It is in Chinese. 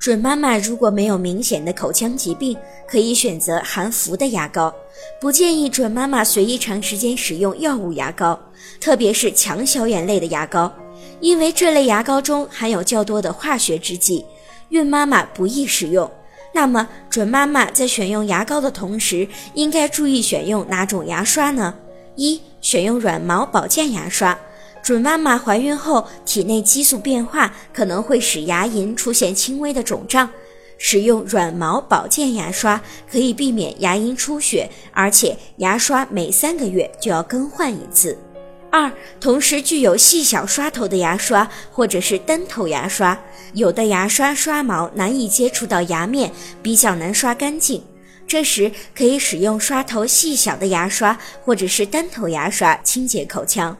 准妈妈如果没有明显的口腔疾病，可以选择含氟的牙膏。不建议准妈妈随意长时间使用药物牙膏，特别是强消炎类的牙膏，因为这类牙膏中含有较多的化学制剂，孕妈妈不宜使用。那么，准妈妈在选用牙膏的同时，应该注意选用哪种牙刷呢？一、选用软毛保健牙刷。准妈妈怀孕后，体内激素变化可能会使牙龈出现轻微的肿胀，使用软毛保健牙刷可以避免牙龈出血，而且牙刷每三个月就要更换一次。二、同时具有细小刷头的牙刷或者是单头牙刷，有的牙刷刷毛难以接触到牙面，比较难刷干净，这时可以使用刷头细小的牙刷或者是单头牙刷清洁口腔。